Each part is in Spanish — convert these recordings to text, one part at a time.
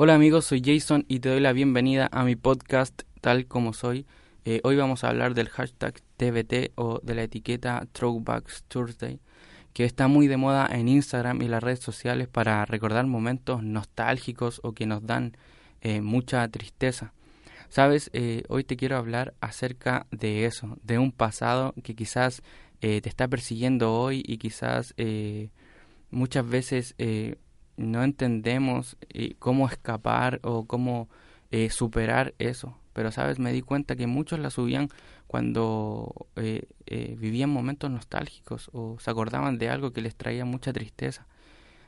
Hola amigos, soy Jason y te doy la bienvenida a mi podcast tal como soy. Eh, hoy vamos a hablar del hashtag TBT o de la etiqueta Throwbacks Thursday, que está muy de moda en Instagram y las redes sociales para recordar momentos nostálgicos o que nos dan eh, mucha tristeza. Sabes, eh, hoy te quiero hablar acerca de eso, de un pasado que quizás te está persiguiendo hoy y quizás muchas veces no entendemos eh, cómo escapar o cómo eh, superar eso. Pero, ¿sabes? Me di cuenta que muchos la subían cuando eh, vivían momentos nostálgicos o se acordaban de algo que les traía mucha tristeza.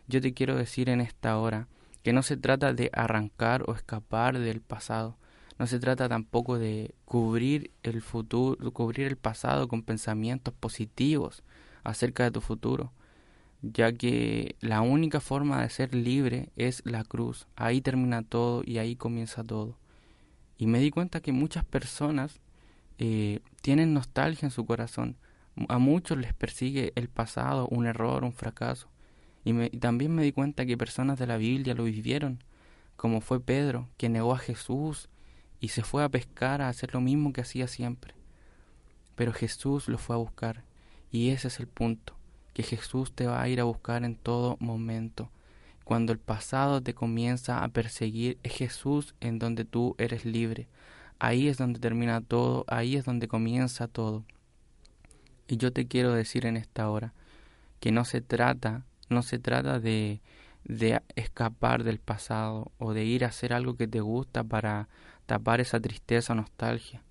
Yo te quiero decir en esta hora que no se trata de arrancar o escapar del pasado. No se trata tampoco de cubrir el futuro, cubrir el pasado con pensamientos positivos acerca de tu futuro ya que la única forma de ser libre es la cruz. Ahí termina todo y ahí comienza todo. Y me di cuenta que muchas personas eh, tienen nostalgia en su corazón. A muchos les persigue el pasado, un error, un fracaso. Y, y también me di cuenta que personas de la Biblia lo vivieron, como fue Pedro, que negó a Jesús y se fue a pescar a hacer lo mismo que hacía siempre. Pero Jesús lo fue a buscar. Y ese es el punto que Jesús te va a ir a buscar en todo momento. Cuando el pasado te comienza a perseguir, es Jesús en donde tú eres libre. Ahí es donde termina todo, ahí es donde comienza todo. Y yo te quiero decir en esta hora que no se trata, no se trata de, de escapar del pasado o de ir a hacer algo que te gusta para tapar esa tristeza o nostalgia,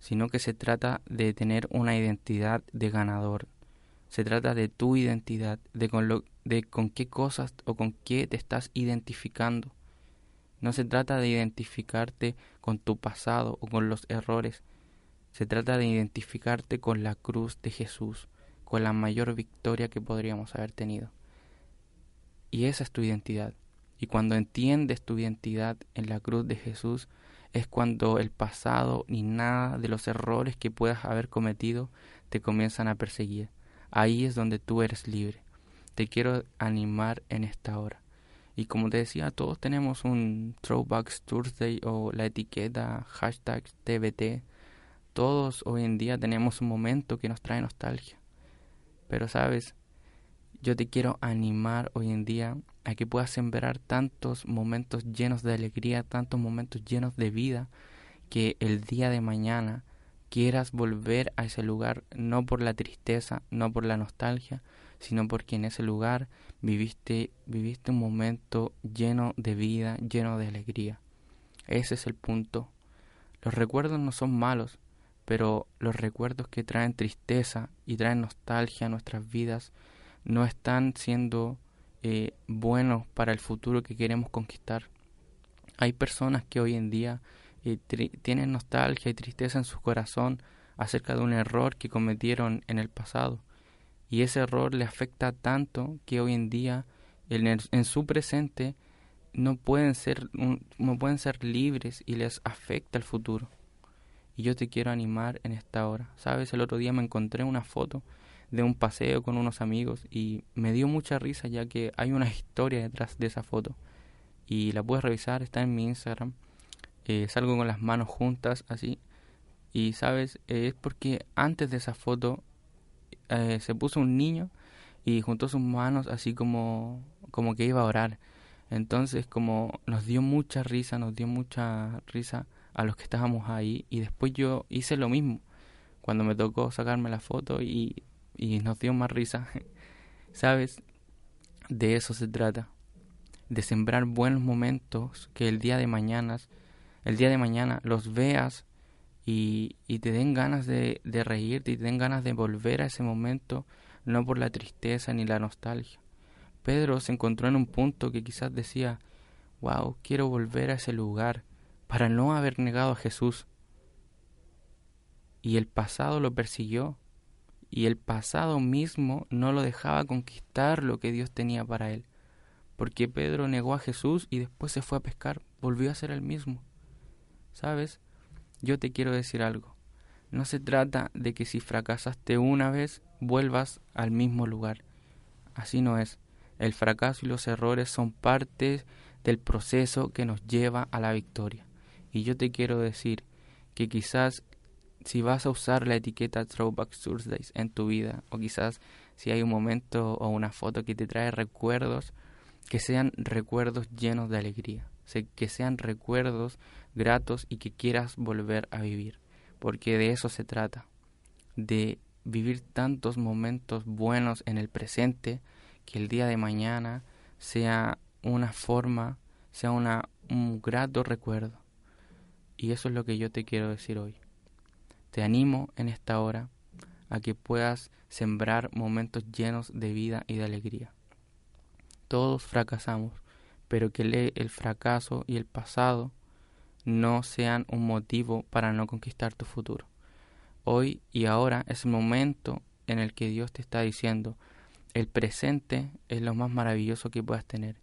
sino que se trata de tener una identidad de ganador, se trata de tu identidad, de con, lo, de con qué cosas o con qué te estás identificando. No se trata de identificarte con tu pasado o con los errores. Se trata de identificarte con la cruz de Jesús, con la mayor victoria que podríamos haber tenido. Y esa es tu identidad. Y cuando entiendes tu identidad en la cruz de Jesús, es cuando el pasado ni nada de los errores que puedas haber cometido te comienzan a perseguir Ahí es donde tú eres libre. Te quiero animar en esta hora. Y como te decía, todos tenemos un Throwbacks Thursday o la etiqueta hashtag TBT. Todos hoy en día tenemos un momento que nos trae nostalgia. Pero sabes, yo te quiero animar hoy en día a que puedas sembrar tantos momentos llenos de alegría, tantos momentos llenos de vida, que el día de mañana quieras volver a ese lugar no por la tristeza, no por la nostalgia, sino porque en ese lugar viviste viviste un momento lleno de vida, lleno de alegría. Ese es el punto. Los recuerdos no son malos, pero los recuerdos que traen tristeza y traen nostalgia a nuestras vidas no están siendo eh, buenos para el futuro que queremos conquistar. Hay personas que hoy en día y tienen nostalgia y tristeza en su corazón acerca de un error que cometieron en el pasado. Y ese error le afecta tanto que hoy en día en, en su presente no pueden, ser, no pueden ser libres y les afecta el futuro. Y yo te quiero animar en esta hora. Sabes, el otro día me encontré una foto de un paseo con unos amigos y me dio mucha risa ya que hay una historia detrás de esa foto. Y la puedes revisar, está en mi Instagram eh, salgo con las manos juntas así y sabes eh, es porque antes de esa foto eh, se puso un niño y juntó sus manos así como como que iba a orar entonces como nos dio mucha risa nos dio mucha risa a los que estábamos ahí y después yo hice lo mismo cuando me tocó sacarme la foto y, y nos dio más risa. ¿Sabes? De eso se trata. De sembrar buenos momentos que el día de mañana, el día de mañana los veas y, y te den ganas de, reírte y te den ganas de volver a ese momento, no por la tristeza ni la nostalgia. Pedro se encontró en un punto que quizás decía, wow, quiero volver a ese lugar para no haber negado a Jesús. Y el pasado lo persiguió, y el pasado mismo no lo dejaba conquistar lo que Dios tenía para él, porque Pedro negó a Jesús y después se fue a pescar, volvió a ser el mismo. ¿Sabes? Yo te quiero decir algo. No se trata de que si fracasaste una vez vuelvas al mismo lugar. Así no es. El fracaso y los errores son parte del proceso que nos lleva a la victoria. Y yo te quiero decir que quizás si vas a usar la etiqueta Throwback Thursdays en tu vida, o quizás si hay un momento o una foto que te trae recuerdos, que sean recuerdos llenos de alegría, que sean recuerdos gratos y que quieras volver a vivir, porque de eso se trata, de vivir tantos momentos buenos en el presente, que el día de mañana sea una forma, sea una, un grato recuerdo. Y eso es lo que yo te quiero decir hoy. Te animo en esta hora a que puedas sembrar momentos llenos de vida y de alegría. Todos fracasamos, pero que el fracaso y el pasado no sean un motivo para no conquistar tu futuro. Hoy y ahora es el momento en el que Dios te está diciendo, el presente es lo más maravilloso que puedas tener.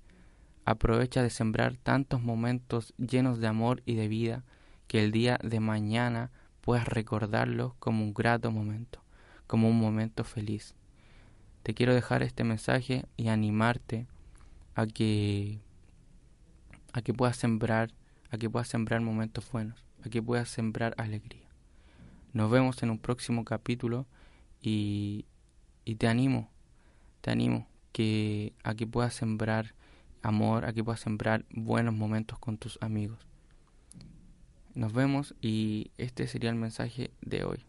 Aprovecha de sembrar tantos momentos llenos de amor y de vida que el día de mañana puedas recordarlos como un grato momento, como un momento feliz. Te quiero dejar este mensaje y animarte a que a que puedas sembrar, a que puedas sembrar momentos buenos, a que puedas sembrar alegría. Nos vemos en un próximo capítulo y, y te animo te animo que a que puedas sembrar amor, a que puedas sembrar buenos momentos con tus amigos. Nos vemos y este sería el mensaje de hoy.